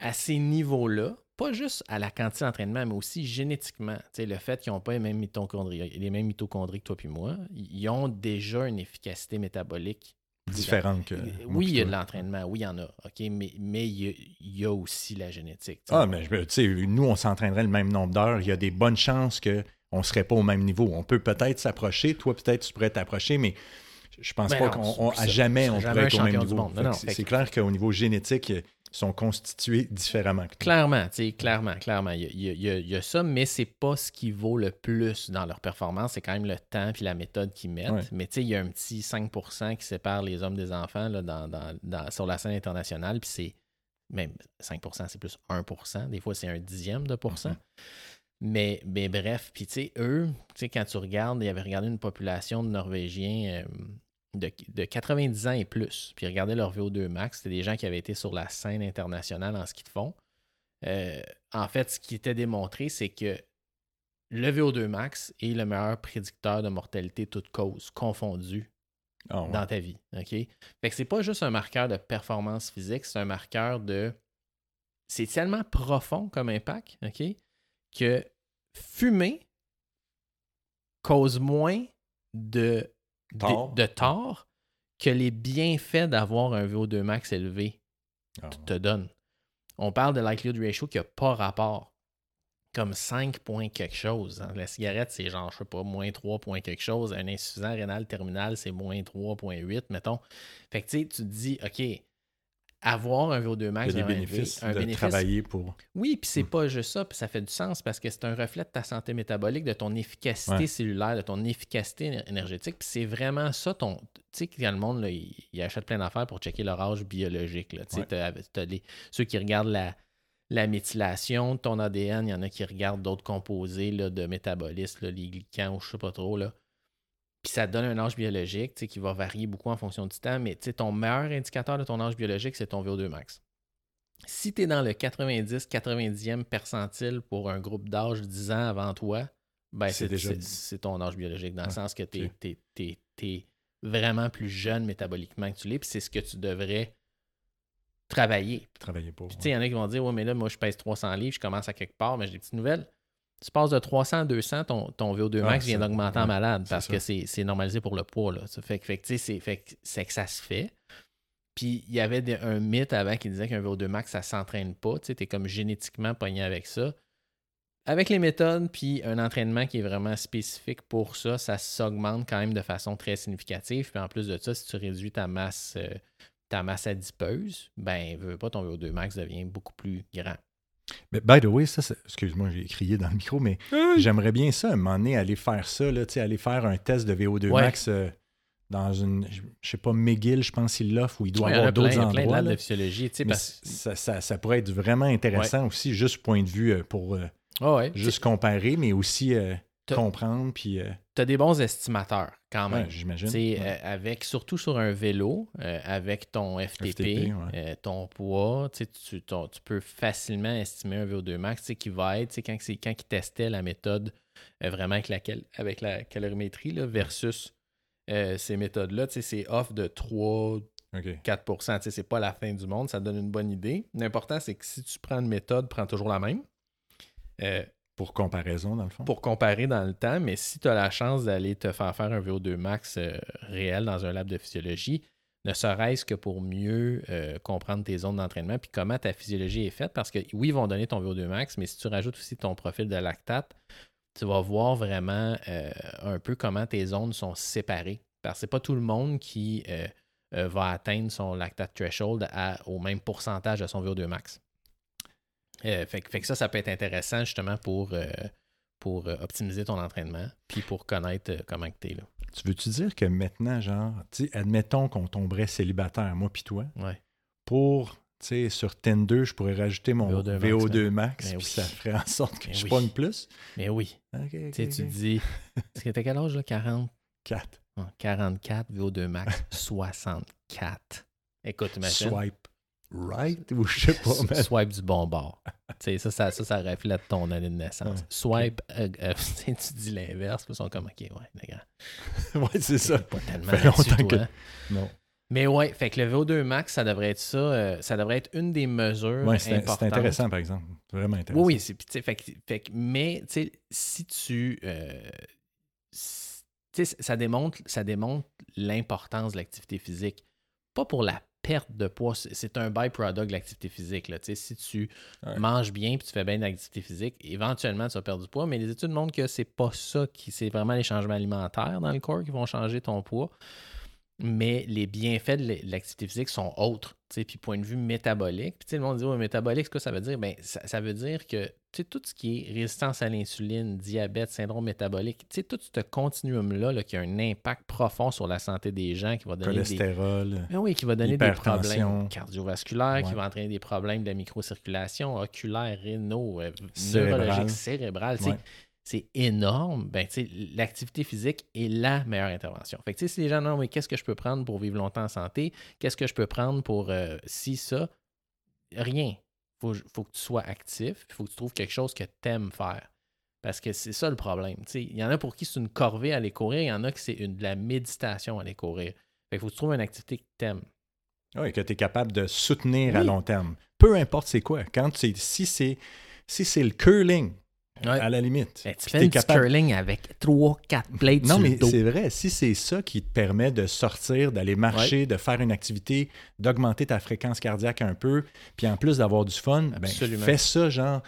à ces niveaux-là, pas juste à la quantité d'entraînement, mais aussi génétiquement. le fait qu'ils n'ont pas les mêmes mitochondries, les mêmes mitochondries que toi et moi, ils ont déjà une efficacité métabolique différente que. Oui, il y a de l'entraînement, oui, il y en a, OK, mais, mais il, y a, aussi la génétique. Ah, mais tu sais, nous, on s'entraînerait le même nombre d'heures. Il y a des bonnes chances qu'on ne serait pas au même niveau. On peut peut-être s'approcher. Toi, peut-être, tu pourrais t'approcher, mais je pense ben pas qu'à jamais on pourrait être au même niveau. C'est clair qu'au niveau génétique, sont constitués différemment. Clairement, clairement, clairement. Il y, a, ça, mais c'est pas ce qui vaut le plus dans leur performance. C'est quand même le temps et la méthode qu'ils mettent. Mais il y a un petit 5% qui sépare les hommes des enfants là, dans, sur la scène internationale. Puis c'est même 5% c'est plus 1% Des fois, c'est un dixième de pourcent. Mm-hmm. Mais, mais bref, puis tu sais, eux, quand tu regardes, il y avait regardé une population de Norvégiens. Euh, de, 90 ans et plus, puis regarder leur VO2 max, c'était des gens qui avaient été sur la scène internationale en ski de fond. Euh, en fait, ce qui était démontré, c'est que le VO2 max est le meilleur prédicteur de mortalité toute cause confondue ah dans ta vie. OK? Fait que c'est pas juste un marqueur de performance physique, c'est un marqueur de. C'est tellement profond comme impact, OK? Que fumer cause moins de de, tort que les bienfaits d'avoir un VO2 max élevé ah te donnent. On parle de likelihood ratio qui n'a pas rapport. Comme 5 points quelque chose. La cigarette, c'est genre, je sais pas, moins 3 points quelque chose. Un insuffisant rénal terminal, c'est moins 3,8, mettons. Fait que tu sais, tu te dis, OK, avoir un VO2 max. Il y a des bénéfices de travailler pour. Oui, puis c'est hmm. pas juste ça, puis ça fait du sens parce que c'est un reflet de ta santé métabolique, de ton efficacité cellulaire, de ton efficacité énergétique. Puis c'est vraiment ça ton. Tu sais, quand le monde, là, il, achète plein d'affaires pour checker leur âge biologique. Tu sais, ceux qui regardent la, la méthylation de ton ADN, il y en a qui regardent d'autres composés là, de métabolisme, les glycans ou je sais pas trop. Là. Puis ça donne un âge biologique qui va varier beaucoup en fonction du temps, mais ton meilleur indicateur de ton âge biologique, c'est ton VO2 max. Si tu es dans le 90-90e percentile pour un groupe d'âge 10 ans avant toi, ben c'est ton âge biologique, dans le sens que tu es, vraiment plus jeune métaboliquement que tu l'es, puis c'est ce que tu devrais travailler. Travailler pour. il y en a qui vont dire Ouais, mais là, moi, je pèse 300 livres, je commence à quelque part, mais j'ai des petites nouvelles tu passes de 300 à 200, ton, ton VO2 max vient d'augmenter en malade parce que c'est normalisé pour le poids. Là. Ça fait, que, c'est que ça se fait. Puis il y avait un mythe avant qui disait qu'un VO2 max, ça s'entraîne pas. Tu es comme génétiquement pogné avec ça. Avec les méthodes, puis un entraînement qui est vraiment spécifique pour ça, ça s'augmente quand même de façon très significative. Puis en plus de ça, si tu réduis ta masse, euh, ta masse adipeuse, ben, veux pas, ton VO2 max devient beaucoup plus grand. Mais by the way, ça, excuse-moi, j'ai crié dans le micro, mais j'aimerais bien ça, à un moment donné, aller faire ça, là, aller faire un test de VO2 max euh, dans une, je sais pas, McGill, je pense qu'il l'offre, ou il doit y avoir d'autres endroits. de physiologie, ça, ça, ça, pourrait être vraiment intéressant aussi, juste point de vue euh, pour euh, juste comparer, mais aussi comprendre. Puis, euh, Tu as des bons estimateurs quand même. J'imagine. Euh, avec, surtout sur un vélo, euh, avec ton FTP, ton poids, tu, tu, peux facilement estimer un VO2 max qui va être, quand, quand ils testaient la méthode vraiment avec, laquelle, avec la calorimétrie là, versus ces méthodes-là, c'est off de 3, 4% c'est pas la fin du monde, ça donne une bonne idée. L'important, c'est que si tu prends une méthode, prends toujours la même. Pour comparaison, dans le fond? Pour comparer dans le temps, mais si tu as la chance d'aller te faire faire un VO2 max euh, réel dans un lab de physiologie, ne serait-ce que pour mieux euh, comprendre tes zones d'entraînement puis comment ta physiologie est faite, parce que oui, ils vont donner ton VO2 max, mais si tu rajoutes aussi ton profil de lactate, tu vas voir vraiment euh, un peu comment tes zones sont séparées. Parce que ce n'est pas tout le monde qui va atteindre son lactate threshold au même pourcentage de son VO2 max. Euh, fait, que ça, ça peut être intéressant justement pour, euh, pour euh, optimiser ton entraînement, puis pour connaître comment tu es là. Tu veux-tu dire que maintenant, genre, admettons qu'on tomberait célibataire, moi puis toi, ouais. pour, tu sais, sur Tinder, je pourrais rajouter mon VO2 max, puis ça ferait en sorte que je pogne plus? Mais oui. tu Tu dis, est-ce que t'as quel âge, là? 44. 44, VO2 max, 64. Écoute, imagine. Swipe right ou je sais pas. Swipe du bon bord. ça, ça, ça, ça, reflète ton année de naissance. Swipe, euh, euh, tu dis l'inverse, ils sont comme, OK, ouais, les gars. ouais, c'est ça. Pas tellement longtemps que... Non. Mais ouais, fait que le VO2 max, ça devrait être ça. euh, ça devrait être une des mesures Ouais, c'est importantes. c'est intéressant, par exemple. Vraiment intéressant. Oui, c'est, puis, tu sais, fait, que- fait mais tu sais, si tu. euh, si- ça démontre, ça démontre l'importance de l'activité physique. Pas pour la perte de poids, c'est, un byproduct de l'activité physique. Là. Si tu Ouais. manges bien et tu fais bien d'activité physique, éventuellement tu vas perdre du poids, mais les études montrent que c'est pas ça qui. C'est vraiment les changements alimentaires dans le corps qui vont changer ton poids. Mais les bienfaits de l'activité physique sont autres. Puis point de vue métabolique, puis le monde dit ouais, métabolique, c'est quoi ça veut dire? Ben, ça, ça veut dire que tout ce qui est résistance à l'insuline, diabète, syndrome métabolique, tout ce continuum-là là, qui a un impact profond sur la santé des gens, qui va donner des, Cholestérol. ben oui, qui va donner des problèmes cardiovasculaires, qui va entraîner des problèmes de microcirculation, oculaire, rénaux, euh, Cérébral. sais, Ouais. C'est énorme. Ben, tu sais, l'activité physique est la meilleure intervention. Fait que, si les gens non, mais qu'est-ce que je peux prendre pour vivre longtemps en santé? Qu'est-ce que je peux prendre pour euh, si, ça? Rien. Faut, faut que tu sois actif. Il faut que tu trouves quelque chose que tu aimes faire. Parce que c'est ça le problème. Il y en a pour qui c'est une corvée à aller courir, il y en a qui c'est de la méditation à aller courir. Fait qu'il faut que tu trouves une activité que tu aimes. Oui, que tu es capable de soutenir à long terme. Peu importe c'est quoi. Quand si c'est si c'est le curling, Ouais. à la limite. Tu fais capable- curling avec 3-4 plates Non, mais c'est vrai. Si c'est ça qui te permet de sortir, d'aller marcher, de faire une activité, d'augmenter ta fréquence cardiaque un peu, puis en plus d'avoir du fun, ben, fais ça genre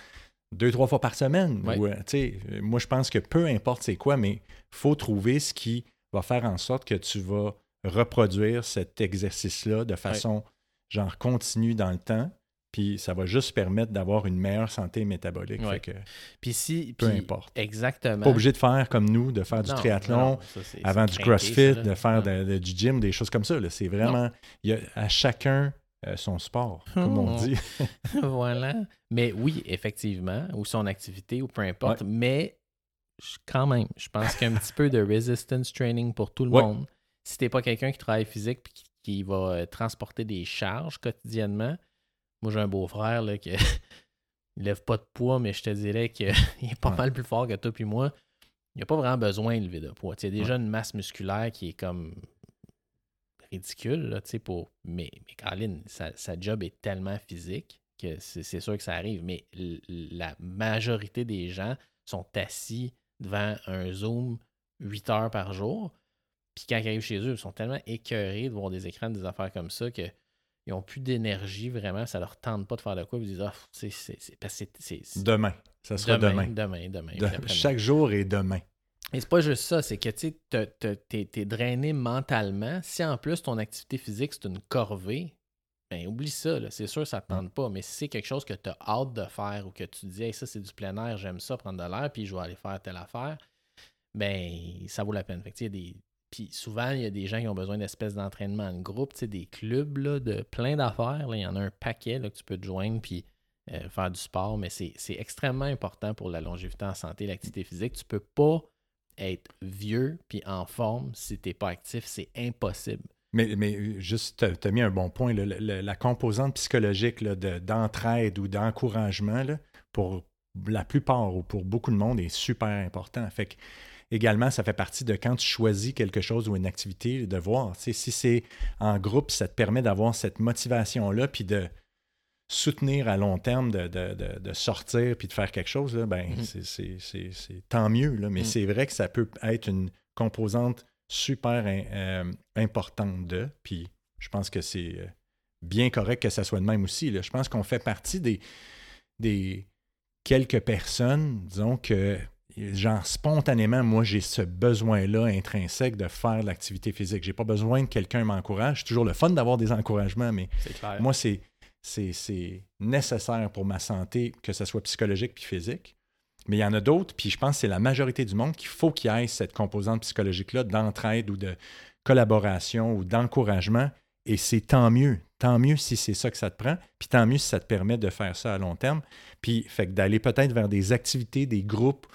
deux, trois fois par semaine. Ouais. Euh, euh, moi, je pense que peu importe c'est quoi, mais faut trouver ce qui va faire en sorte que tu vas reproduire cet exercice-là de façon genre continue dans le temps. Puis ça va juste permettre d'avoir une meilleure santé métabolique. Ouais. Fait que, Puis si. peu puis- importe. Exactement. Pas obligé de faire comme nous, de faire du Non, triathlon, non, ça, c'est- avant du crossfit, ça, de faire Ouais. de- de- du gym, des choses comme ça. C'est vraiment. Il y a à chacun euh, son sport, comme on Oh. dit. voilà. Mais oui, effectivement, ou son activité, ou peu importe. Mais quand même, je pense qu'un petit peu de resistance training pour tout le Ouais. monde. Si t'es pas quelqu'un qui travaille physique et qui, qui va euh, transporter des charges quotidiennement, moi j'ai un beau-frère là, qui il lève pas de poids, mais je te dirais qu'il est pas Ouais. mal plus fort que toi puis moi. Il n'a pas vraiment besoin de lever de poids. Il y a déjà une masse musculaire qui est comme ridicule, là, pour... mais, mais Colin, sa, sa job est tellement physique que c'est sûr que ça arrive. Mais la majorité des gens sont assis devant un Zoom 8 heures par jour. Puis quand ils arrivent chez eux, ils sont tellement écœurés de voir des écrans, des affaires comme ça que ils n'ont plus d'énergie vraiment, ça leur tente pas de faire de quoi. Ils disent, ah, c'est c'est- c'est- parce que c'est- c'est- Demain. Ça sera demain, demain. demain, demain. De- chaque jour est demain. Et c'est pas juste ça, c'est que tu t'es t'es drainé mentalement. Si en plus ton activité physique c'est une corvée, ben oublie ça, là. c'est sûr ça te tente pas. Mais si c'est quelque chose que tu as hâte de faire ou que tu te dis Hey, ça c'est du plein air, j'aime ça prendre de l'air, puis je vais aller faire telle affaire, ben ça vaut la peine. Fait que, il y a des... Puis souvent, il y a des gens qui ont besoin d'espèces d'entraînement de groupe, des clubs de plein d'affaires. Il y en a un paquet là, que tu peux te joindre puis euh, faire du sport, mais c'est extrêmement important pour la longévité en santé, l'activité physique. Tu peux pas être vieux puis en forme si tu n'es pas actif. C'est impossible. Mais, mais juste, tu as mis un bon point. la composante psychologique d'entraide ou d'encouragement, pour la plupart ou pour beaucoup de monde, est super important. Fait également, ça fait partie de quand tu choisis quelque chose ou une activité, de voir. Si c'est en groupe, ça te permet d'avoir cette motivation-là, puis de soutenir à long terme, de, de- de- de sortir puis de faire quelque chose, là, ben, Mhm. c'est- tant mieux. Là, mais Mhm. c'est vrai que ça peut être une composante super in- euh, importante de. Puis je pense que c'est euh, bien correct que ça soit de même aussi. là. Je pense qu'on fait partie des, des quelques personnes, disons que, genre, spontanément, moi, j'ai ce besoin-là intrinsèque de faire de l'activité physique. J'ai pas besoin que quelqu'un m'encourage. C'est toujours le fun d'avoir des encouragements, mais moi, c'est, c'est, c'est nécessaire pour ma santé, que ce soit psychologique puis physique. Mais il y en a d'autres, puis je pense que c'est la majorité du monde qu'il faut qu'il y ait cette composante psychologique-là d'entraide ou de collaboration ou d'encouragement. Et c'est tant mieux. Tant mieux si c'est ça que ça te prend, puis tant mieux si ça te permet de faire ça à long terme. Puis, fait que d'aller peut-être vers des activités, des groupes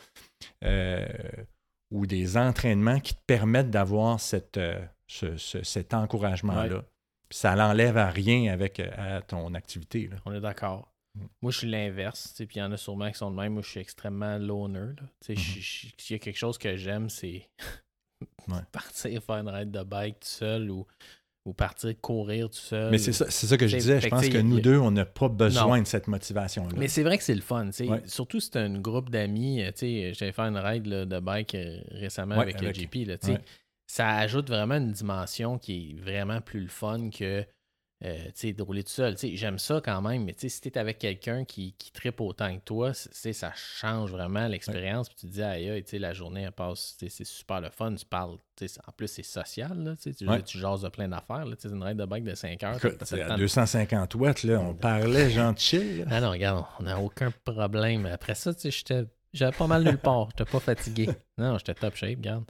ou des entraînements qui te permettent d'avoir cette, euh, ce- ce- cet encouragement-là. Ouais. Ça l'enlève à rien avec euh, à ton activité. Là. On est d'accord. Mm. Moi, je suis l'inverse. Puis il y en a sûrement qui sont de même. Moi, je suis extrêmement loner. Mhm. je- S'il y a quelque chose que j'aime, c'est Ouais. partir faire une ride de bike tout seul ou, ou partir courir tout seul. Mais c'est ça, c'est ça que je disais. Je pense tu que nous deux, on n'a pas besoin Non. de cette motivation-là. Mais c'est vrai que c'est le fun, tu. Ouais. Surtout si c'est un groupe d'amis, euh, tu j'avais fait une ride là, de bike euh, récemment Ouais, avec, le avec- JP, là, tu ouais. Ça ajoute vraiment une dimension qui est vraiment plus le fun que euh, rouler tout seul. J'aime ça quand même, mais si tu es avec quelqu'un qui, qui tripe autant que toi, c'est- ça change vraiment l'expérience. Puis tu te dis, aïe, aïe, la journée, elle passe, c'est super le fun. Tu parles, c'est- en plus, c'est social. Là, tu Ouais. tu jases de plein d'affaires. sais, une ride de bike de 5 heures. Écoute, c'est à temps de- 250 watts, là, on parlait là. ah non, regarde, on n'a aucun problème. Après ça, j'avais pas mal nulle part. J'étais pas fatigué. Non, j'étais top shape, regarde.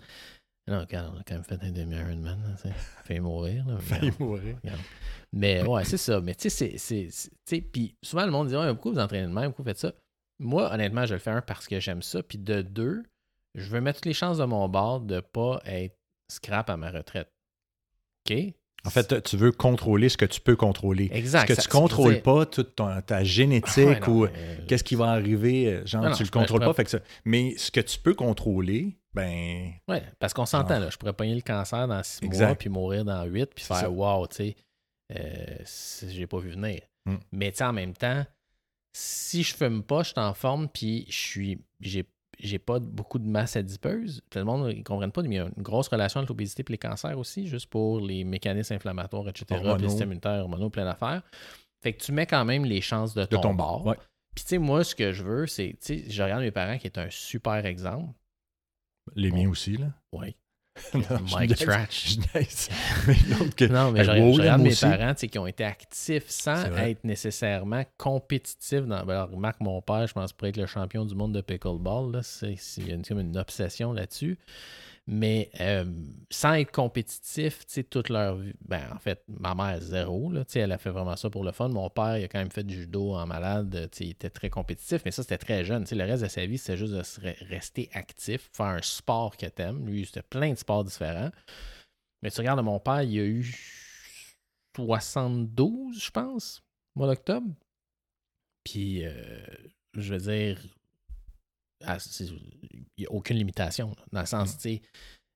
Non, regarde, on a quand même fait un demi-Ironman. Fait mourir. Là, regarde. Mais ouais, c'est ça. Mais tu sais, c'est- Puis souvent, le monde dit Ouais, pourquoi vous entraînez de même Pourquoi vous faites ça Moi, honnêtement, je le fais un parce que j'aime ça. Puis de deux, je veux mettre toutes les chances de mon bord de pas être scrap à ma retraite. OK? En fait, tu veux contrôler ce que tu peux contrôler. Exact. Ce que ça- tu veut contrôles dire- pas, toute ton- ta génétique Ouais, non, ou mais- qu'est-ce qui va arriver, euh, genre Non, non, tu je le contrôles pas. Fait que ça. Mais ce que tu peux contrôler, ben Ouais, parce qu'on s'entend, Ah. là. Je pourrais pogner le cancer dans six Exact. mois, puis mourir dans huit, puis faire wow, tu sais, euh, j'ai pas vu venir. Mm. Mais tu sais, en même temps, si je fume pas, je suis en forme, puis je suis. J'ai j'ai pas beaucoup de masse adipeuse. Tout le monde ne comprenne pas, mais il y a une grosse relation entre l'obésité et les cancers aussi, juste pour les mécanismes inflammatoires, etc., puis le système immunitaire, hormonaux, plein d'affaires. Fait que tu mets quand même les chances de de ton, ton bord. bord. Ouais. Puis tu sais, moi, ce que je veux, c'est, tu sais, je regarde mes parents qui est un super exemple. Les miens aussi, là. Oui. Non, Mike Trash. je niaise. Mais l'autre que- Non, mais Hey, wow, regarde mes aussi. parents qui ont été actifs sans être nécessairement compétitifs. Dans... Ben, alors, remarque, mon père, je pense, pourrait être le champion du monde de pickleball. Là. C'est, c'est- il y a une, comme une obsession là-dessus. Mais euh, sans être compétitif, toute leur vie. Ben, en fait, ma mère, zéro. Là, elle a fait vraiment ça pour le fun. Mon père, il a quand même fait du judo en malade. Il était très compétitif, mais ça, c'était très jeune. Tu sais, Le reste de sa vie, c'était juste de rester actif, faire un sport que t'aimes. Lui, c'était plein de sports différents. Mais tu regardes, mon père, il a eu 72, je pense, mois d'octobre. Puis, euh, je veux dire, il n'y a aucune limitation. là, dans le sens, tu sais,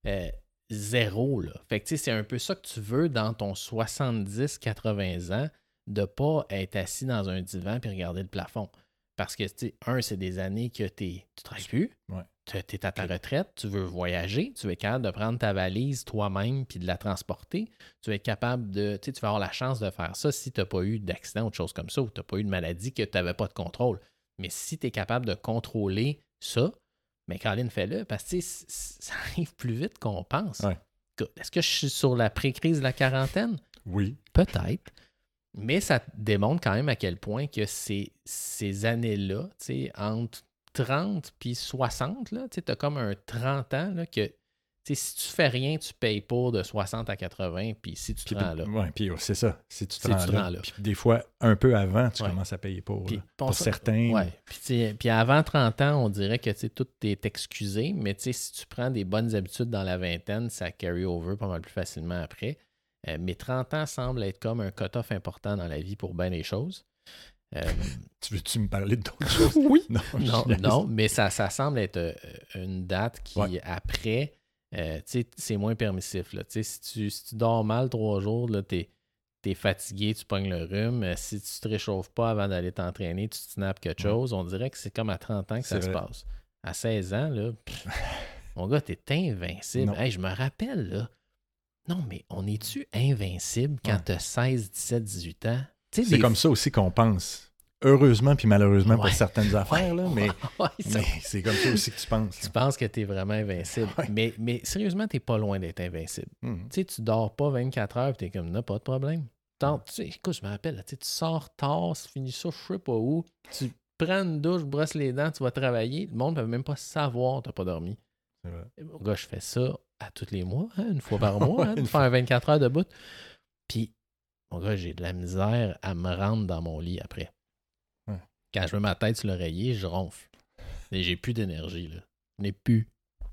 euh, zéro. Là. Fait que, tu c'est un peu ça que tu veux dans ton 70-80 ans, de pas être assis dans un divan puis regarder le plafond. Parce que, tu un, c'est des années que t'es- tu ne travailles plus. Ouais. Tu es à ta retraite, tu veux voyager, tu être capable de prendre ta valise toi-même puis de la transporter. Tu être capable de. Tu sais, tu vas avoir la chance de faire ça si tu n'as pas eu d'accident ou de choses comme ça, ou tu n'as pas eu de maladie que tu n'avais pas de contrôle. Mais si tu es capable de contrôler ça, mais Caroline, fais-le parce que ça arrive plus vite qu'on pense. Ouais. Est-ce que je suis sur la pré-crise de la quarantaine? Oui. Peut-être. Mais ça démontre quand même à quel point que ces, ces années-là, entre 30 puis 60, là, tu as comme un 30 ans là, que si tu fais rien, tu payes pour de 60 à 80, puis si tu te Puis, rends là. ouais, puis c'est ça. Si tu te Si rends, tu là, rends là. Puis des fois, un peu avant, tu Ouais. commences à payer pour. Puis là. on pour certains. Ouais. Puis, avant 30 ans, on dirait que tout est excusé, mais si tu prends des bonnes habitudes dans la vingtaine, ça carry over pas mal plus facilement après. Euh, mais 30 ans semble être comme un cut-off important dans la vie pour bien les choses. Euh, Tu veux-tu me parler d'autres choses? oui. Non, Non, non, mais ça, ça semble être euh, une date qui, Ouais. après, euh, c'est moins permissif. Là. Si, tu, si tu dors mal trois jours, tu es, fatigué, tu pognes le rhume. Euh, Si tu te réchauffes pas avant d'aller t'entraîner, tu te snaps quelque Ouais. chose. On dirait que c'est comme à 30 ans que ça se passe. À 16 ans, là, pff, mon gars, t'es invincible. Hey, je me rappelle, là. Non, mais on est-tu invincible quand Ouais. t'as 16, 17, 18 ans? C'est des comme ça aussi qu'on pense. Heureusement puis malheureusement pour certaines affaires, là, mais, Ouais, ça- mais c'est comme ça aussi que tu penses. Tu penses que tu es vraiment invincible. Ouais. Mais, mais sérieusement, tu pas loin d'être invincible. Mhm. Tu sais, tu dors pas 24 heures et tu es comme, non, pas de problème. Tant- tu sais, écoute, je me rappelle, là, tu sors tard, tu finis ça, je sais pas où, tu prends une douche, brosses les dents, tu vas travailler. Le monde ne peut même pas savoir que tu pas dormi. Vrai. Gars, je fais ça à tous les mois, hein, une fois par mois, hein, de Une faire un 24 heures de bout. Puis, mon gars, j'ai de la misère à me rendre dans mon lit après. Quand je mets ma tête sur l'oreiller, je ronfle. Et j'ai plus d'énergie, là. Je n'ai plus.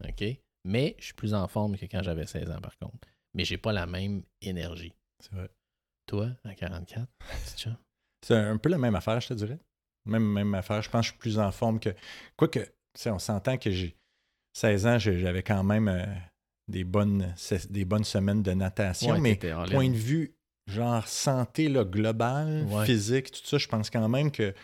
OK? Mais je suis plus en forme que quand j'avais 16 ans, par contre. Mais j'ai pas la même énergie. C'est vrai. Toi, à 44, petit chat? C'est un peu la même affaire, je te dirais. Même, même affaire. Je pense que je suis plus en forme que. Quoique, tu sais, on s'entend que j'ai 16 ans, j'avais quand même euh, des, bonnes, des bonnes semaines de natation. Ouais, mais point de vue, genre santé là, globale, Ouais. physique, tout ça, je pense quand même que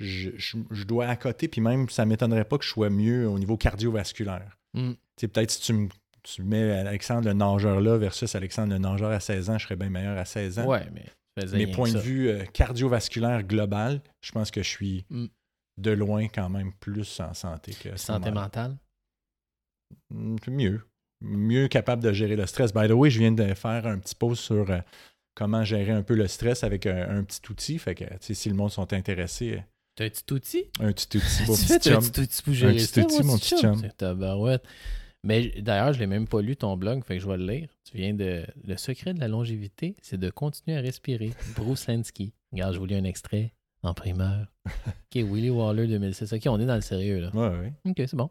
je, je- je dois accoter. Puis même, ça ne m'étonnerait pas que je sois mieux au niveau cardiovasculaire. Mm. Peut-être si tu me tu mets Alexandre le nageur là versus Alexandre le nageur à 16 ans, je serais bien meilleur à 16 ans. Ouais, mais ça faisait Mais rien point que de vue euh, cardiovasculaire global, je pense que je suis Mm. de loin quand même plus en santé que Santé mentale? Mm, Mieux. Mieux capable de gérer le stress. By the way, je viens de faire un petit post sur euh, comment gérer un peu le stress avec un, un petit outil. Fait que si le monde sont intéressés, T'as un petit outil? un petit outil, fais petit un chum. petit outil pour gérer petit ça, outil, mon petit chum. Tabarouette. Mais d'ailleurs, je l'ai même pas lu ton blog, fait que je vais le lire. Tu viens de. Le secret de la longévité, c'est de continuer à respirer. Bruce Lansky. Regarde, je vous lis un extrait en primeur. OK, Willy Waller 2006. OK, on est dans le sérieux, là. Ouais, ouais. OK, c'est bon.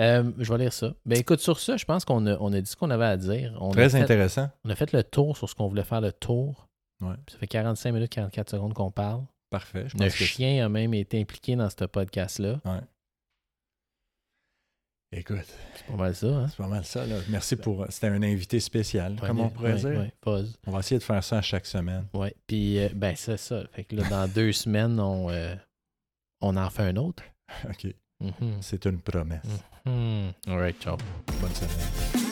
Euh, je vais lire ça. Ben écoute, sur ça, je pense qu'on a, on a dit ce qu'on avait à dire. On a Très fait- intéressant. On a fait le tour sur ce qu'on voulait faire le tour. Ouais. Ça fait 45 minutes, 44 secondes qu'on parle. Parfait. Je Le pense que chien a même été impliqué dans ce podcast-là. Écoute, C'est pas mal ça, hein? c'est pas mal ça. Là. Merci pour. C'était un invité spécial, comme Ouais, on pourrait ouais, dire. ouais, pause. On va essayer de faire ça à chaque semaine. Ouais. Puis, euh, ben, c'est ça. Fait que là, dans deux semaines, on, euh, on en fait un autre. OK. Mhm. C'est une promesse. Mhm. All right, ciao. Bonne semaine.